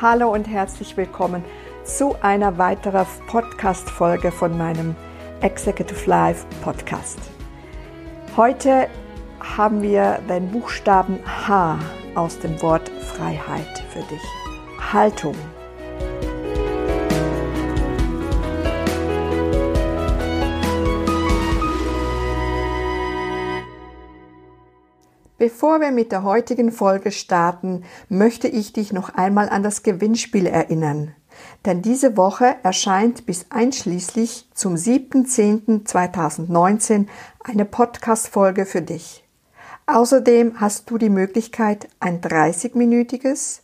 Hallo und herzlich willkommen zu einer weiteren Podcast-Folge von meinem Executive Life Podcast. Heute haben wir den Buchstaben H aus dem Wort Freiheit für dich. Haltung. Bevor wir mit der heutigen Folge starten, möchte ich dich noch einmal an das Gewinnspiel erinnern. Denn diese Woche erscheint bis einschließlich zum 7.10.2019 eine Podcast-Folge für dich. Außerdem hast du die Möglichkeit, ein 30-minütiges,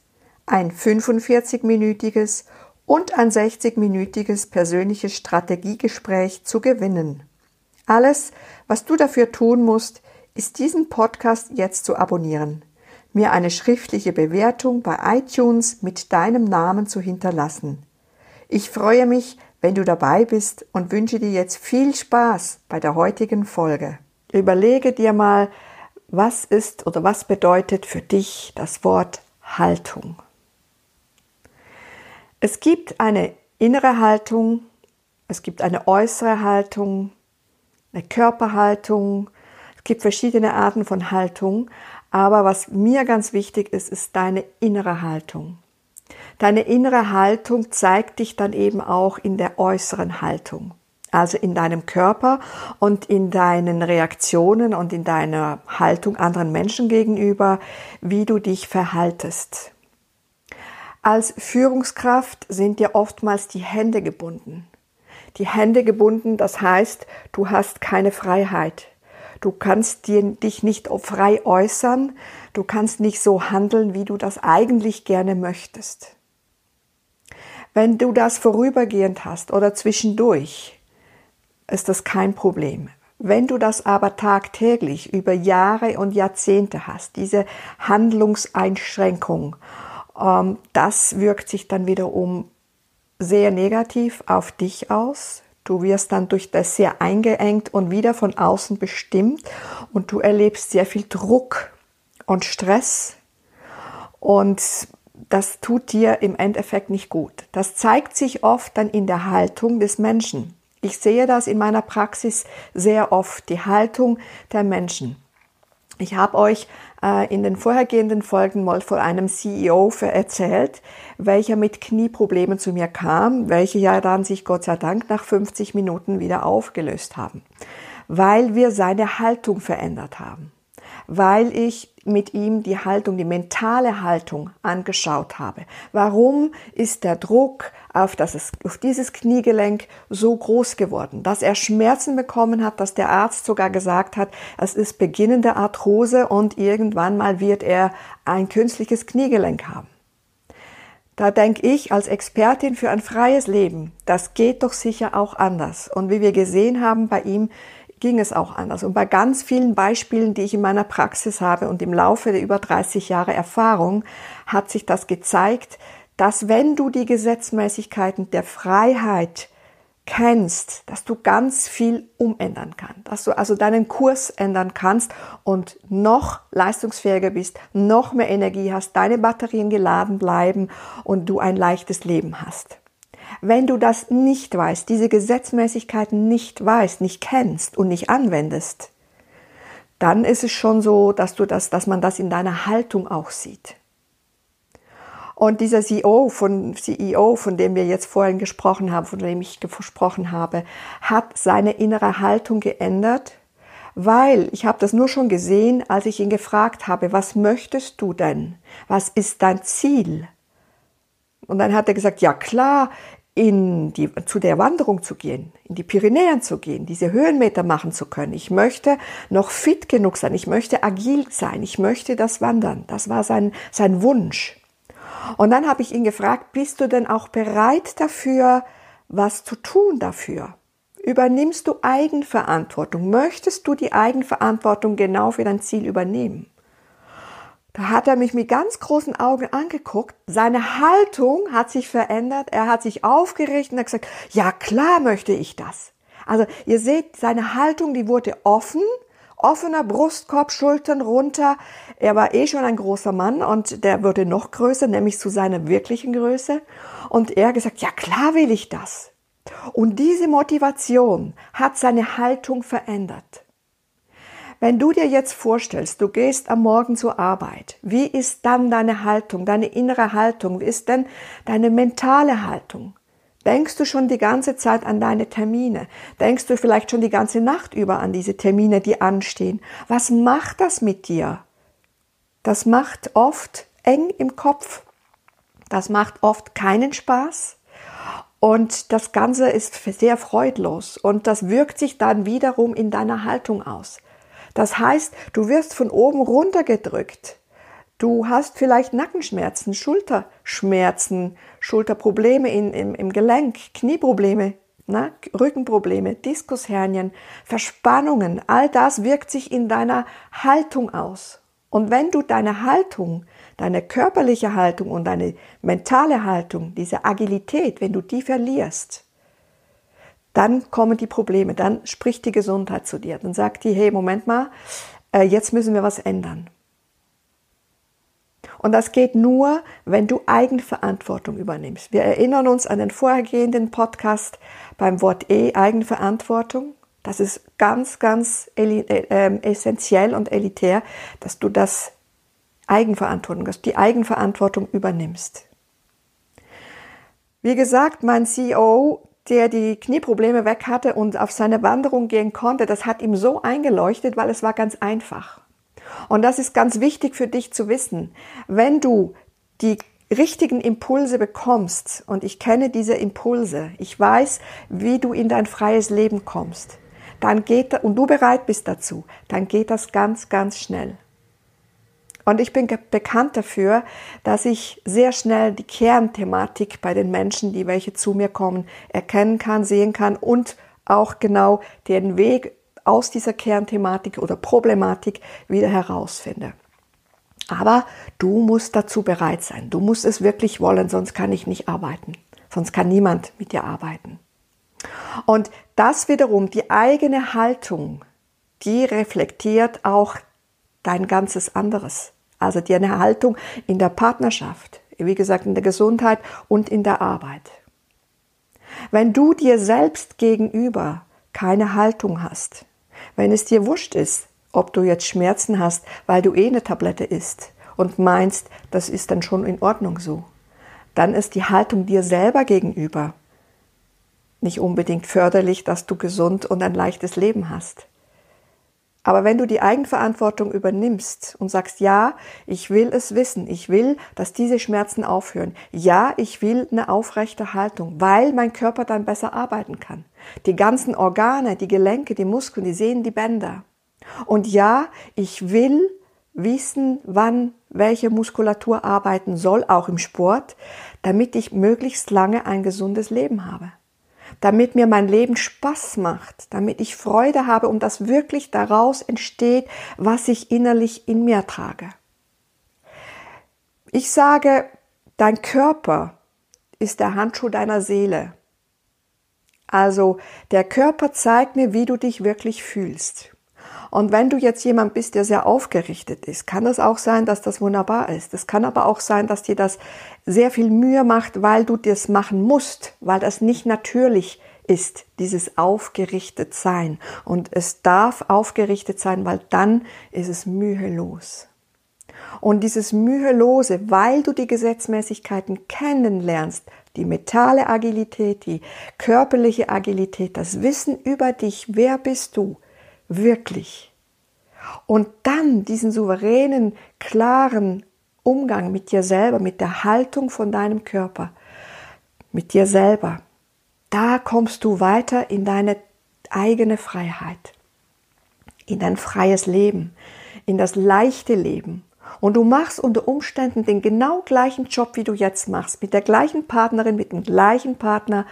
ein 45-minütiges und ein 60-minütiges persönliches Strategiegespräch zu gewinnen. Alles, was du dafür tun musst, ist diesen Podcast jetzt zu abonnieren, mir eine schriftliche Bewertung bei iTunes mit deinem Namen zu hinterlassen. Ich freue mich, wenn du dabei bist und wünsche dir jetzt viel Spaß bei der heutigen Folge. Überlege dir mal, was ist oder was bedeutet für dich das Wort Haltung. Es gibt eine innere Haltung, es gibt eine äußere Haltung, eine Körperhaltung, gibt verschiedene Arten von Haltung, aber was mir ganz wichtig ist, ist deine innere Haltung. Deine innere Haltung zeigt dich dann eben auch in der äußeren Haltung, also in deinem Körper und in deinen Reaktionen und in deiner Haltung anderen Menschen gegenüber, wie du dich verhaltest. Als Führungskraft sind dir oftmals die Hände gebunden. Die Hände gebunden, das heißt, du hast keine Freiheit. Du kannst dich nicht frei äußern. Du kannst nicht so handeln, wie du das eigentlich gerne möchtest. Wenn du das vorübergehend hast oder zwischendurch, ist das kein Problem. Wenn du das aber tagtäglich über Jahre und Jahrzehnte hast, diese Handlungseinschränkung, ähm, das wirkt sich dann wiederum sehr negativ auf dich aus, Du wirst dann durch das sehr eingeengt und wieder von außen bestimmt und du erlebst sehr viel Druck und Stress und das tut dir im Endeffekt nicht gut. Das zeigt sich oft dann in der Haltung des Menschen. Ich sehe das in meiner Praxis sehr oft, die Haltung der Menschen. Ich habe euch äh, in den vorhergehenden Folgen mal von einem CEO erzählt, welcher mit Knieproblemen zu mir kam, welche ja dann sich Gott sei Dank nach 50 Minuten wieder aufgelöst haben, weil wir seine Haltung verändert haben weil ich mit ihm die Haltung, die mentale Haltung angeschaut habe. Warum ist der Druck auf, das, auf dieses Kniegelenk so groß geworden, dass er Schmerzen bekommen hat, dass der Arzt sogar gesagt hat, es ist beginnende Arthrose und irgendwann mal wird er ein künstliches Kniegelenk haben. Da denke ich als Expertin für ein freies Leben, das geht doch sicher auch anders. Und wie wir gesehen haben bei ihm, ging es auch anders. Und bei ganz vielen Beispielen, die ich in meiner Praxis habe und im Laufe der über 30 Jahre Erfahrung, hat sich das gezeigt, dass wenn du die Gesetzmäßigkeiten der Freiheit kennst, dass du ganz viel umändern kannst, dass du also deinen Kurs ändern kannst und noch leistungsfähiger bist, noch mehr Energie hast, deine Batterien geladen bleiben und du ein leichtes Leben hast. Wenn du das nicht weißt, diese Gesetzmäßigkeiten nicht weißt, nicht kennst und nicht anwendest, dann ist es schon so, dass du das, dass man das in deiner Haltung auch sieht. Und dieser CEO von, CEO, von dem wir jetzt vorhin gesprochen haben, von dem ich gesprochen habe, hat seine innere Haltung geändert, weil ich habe das nur schon gesehen, als ich ihn gefragt habe, was möchtest du denn? Was ist dein Ziel? Und dann hat er gesagt, ja klar, in die, zu der Wanderung zu gehen, in die Pyrenäen zu gehen, diese Höhenmeter machen zu können. Ich möchte noch fit genug sein, ich möchte agil sein, ich möchte das wandern. Das war sein, sein Wunsch. Und dann habe ich ihn gefragt, bist du denn auch bereit dafür, was zu tun dafür? Übernimmst du Eigenverantwortung? Möchtest du die Eigenverantwortung genau für dein Ziel übernehmen? Da hat er mich mit ganz großen Augen angeguckt. Seine Haltung hat sich verändert. Er hat sich aufgeregt und hat gesagt, ja klar möchte ich das. Also ihr seht, seine Haltung, die wurde offen offener Brustkorb, Schultern runter. Er war eh schon ein großer Mann und der wurde noch größer, nämlich zu seiner wirklichen Größe. Und er gesagt, ja klar will ich das. Und diese Motivation hat seine Haltung verändert. Wenn du dir jetzt vorstellst, du gehst am Morgen zur Arbeit, wie ist dann deine Haltung, deine innere Haltung, wie ist denn deine mentale Haltung? Denkst du schon die ganze Zeit an deine Termine? Denkst du vielleicht schon die ganze Nacht über an diese Termine, die anstehen? Was macht das mit dir? Das macht oft eng im Kopf. Das macht oft keinen Spaß. Und das Ganze ist sehr freudlos. Und das wirkt sich dann wiederum in deiner Haltung aus. Das heißt, du wirst von oben runter gedrückt. Du hast vielleicht Nackenschmerzen, Schulterschmerzen, Schulterprobleme in, im, im Gelenk, Knieprobleme, ne? Rückenprobleme, Diskushernien, Verspannungen. All das wirkt sich in deiner Haltung aus. Und wenn du deine Haltung, deine körperliche Haltung und deine mentale Haltung, diese Agilität, wenn du die verlierst, dann kommen die Probleme, dann spricht die Gesundheit zu dir. Dann sagt die, hey, Moment mal, äh, jetzt müssen wir was ändern. Und das geht nur, wenn du Eigenverantwortung übernimmst. Wir erinnern uns an den vorhergehenden Podcast beim Wort E, Eigenverantwortung. Das ist ganz, ganz äh, essentiell und elitär, dass du das Eigenverantwortung, dass du die Eigenverantwortung übernimmst. Wie gesagt, mein CEO, der die Knieprobleme weg hatte und auf seine Wanderung gehen konnte, das hat ihm so eingeleuchtet, weil es war ganz einfach. Und das ist ganz wichtig für dich zu wissen. Wenn du die richtigen Impulse bekommst, und ich kenne diese Impulse, ich weiß, wie du in dein freies Leben kommst, dann geht, und du bereit bist dazu, dann geht das ganz, ganz schnell. Und ich bin bekannt dafür, dass ich sehr schnell die Kernthematik bei den Menschen, die welche zu mir kommen, erkennen kann, sehen kann und auch genau den Weg aus dieser Kernthematik oder Problematik wieder herausfinde. Aber du musst dazu bereit sein. Du musst es wirklich wollen, sonst kann ich nicht arbeiten. Sonst kann niemand mit dir arbeiten. Und das wiederum, die eigene Haltung, die reflektiert auch dein ganzes anderes. Also deine Haltung in der Partnerschaft, wie gesagt, in der Gesundheit und in der Arbeit. Wenn du dir selbst gegenüber keine Haltung hast, wenn es dir wurscht ist, ob du jetzt Schmerzen hast, weil du eh eine Tablette isst und meinst, das ist dann schon in Ordnung so, dann ist die Haltung dir selber gegenüber nicht unbedingt förderlich, dass du gesund und ein leichtes Leben hast. Aber wenn du die Eigenverantwortung übernimmst und sagst, ja, ich will es wissen, ich will, dass diese Schmerzen aufhören, ja, ich will eine aufrechte Haltung, weil mein Körper dann besser arbeiten kann. Die ganzen Organe, die Gelenke, die Muskeln, die Sehnen, die Bänder. Und ja, ich will wissen, wann welche Muskulatur arbeiten soll, auch im Sport, damit ich möglichst lange ein gesundes Leben habe damit mir mein Leben Spaß macht, damit ich Freude habe und das wirklich daraus entsteht, was ich innerlich in mir trage. Ich sage, dein Körper ist der Handschuh deiner Seele. Also der Körper zeigt mir, wie du dich wirklich fühlst. Und wenn du jetzt jemand bist, der sehr aufgerichtet ist, kann das auch sein, dass das wunderbar ist. Es kann aber auch sein, dass dir das sehr viel Mühe macht, weil du das machen musst, weil das nicht natürlich ist, dieses aufgerichtet sein. Und es darf aufgerichtet sein, weil dann ist es mühelos. Und dieses Mühelose, weil du die Gesetzmäßigkeiten kennenlernst, die mentale Agilität, die körperliche Agilität, das Wissen über dich, wer bist du, wirklich. Und dann diesen souveränen, klaren Umgang mit dir selber, mit der Haltung von deinem Körper, mit dir selber, da kommst du weiter in deine eigene Freiheit, in dein freies Leben, in das leichte Leben. Und du machst unter Umständen den genau gleichen Job, wie du jetzt machst, mit der gleichen Partnerin, mit dem gleichen Partner,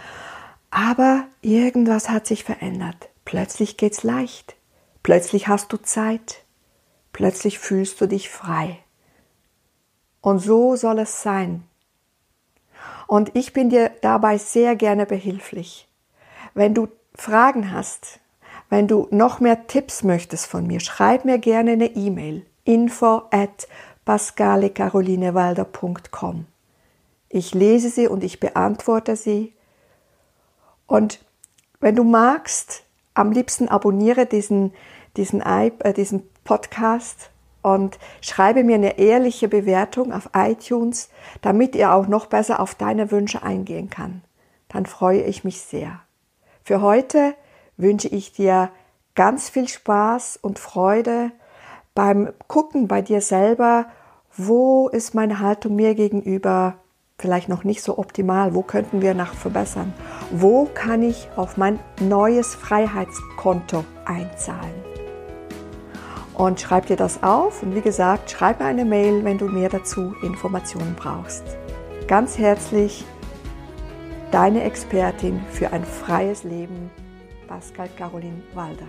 aber irgendwas hat sich verändert. Plötzlich geht's leicht. Plötzlich hast du Zeit. Plötzlich fühlst du dich frei. Und so soll es sein. Und ich bin dir dabei sehr gerne behilflich. Wenn du Fragen hast, Wenn du noch mehr Tipps möchtest von mir, schreib mir gerne eine E-Mail info at pascalecarolinewalder.com. Ich lese sie und ich beantworte sie. Und wenn du magst, am liebsten abonniere diesen, diesen, äh, diesen Podcast und schreibe mir eine ehrliche Bewertung auf iTunes, damit ihr auch noch besser auf deine Wünsche eingehen kann. Dann freue ich mich sehr. Für heute wünsche ich dir ganz viel Spaß und Freude beim Gucken bei dir selber, wo ist meine Haltung mir gegenüber vielleicht noch nicht so optimal, wo könnten wir nach verbessern, wo kann ich auf mein neues Freiheitskonto einzahlen. Und schreib dir das auf und wie gesagt, schreib mir eine Mail, wenn du mehr dazu Informationen brauchst. Ganz herzlich, deine Expertin für ein freies Leben, Pascal Caroline Walder.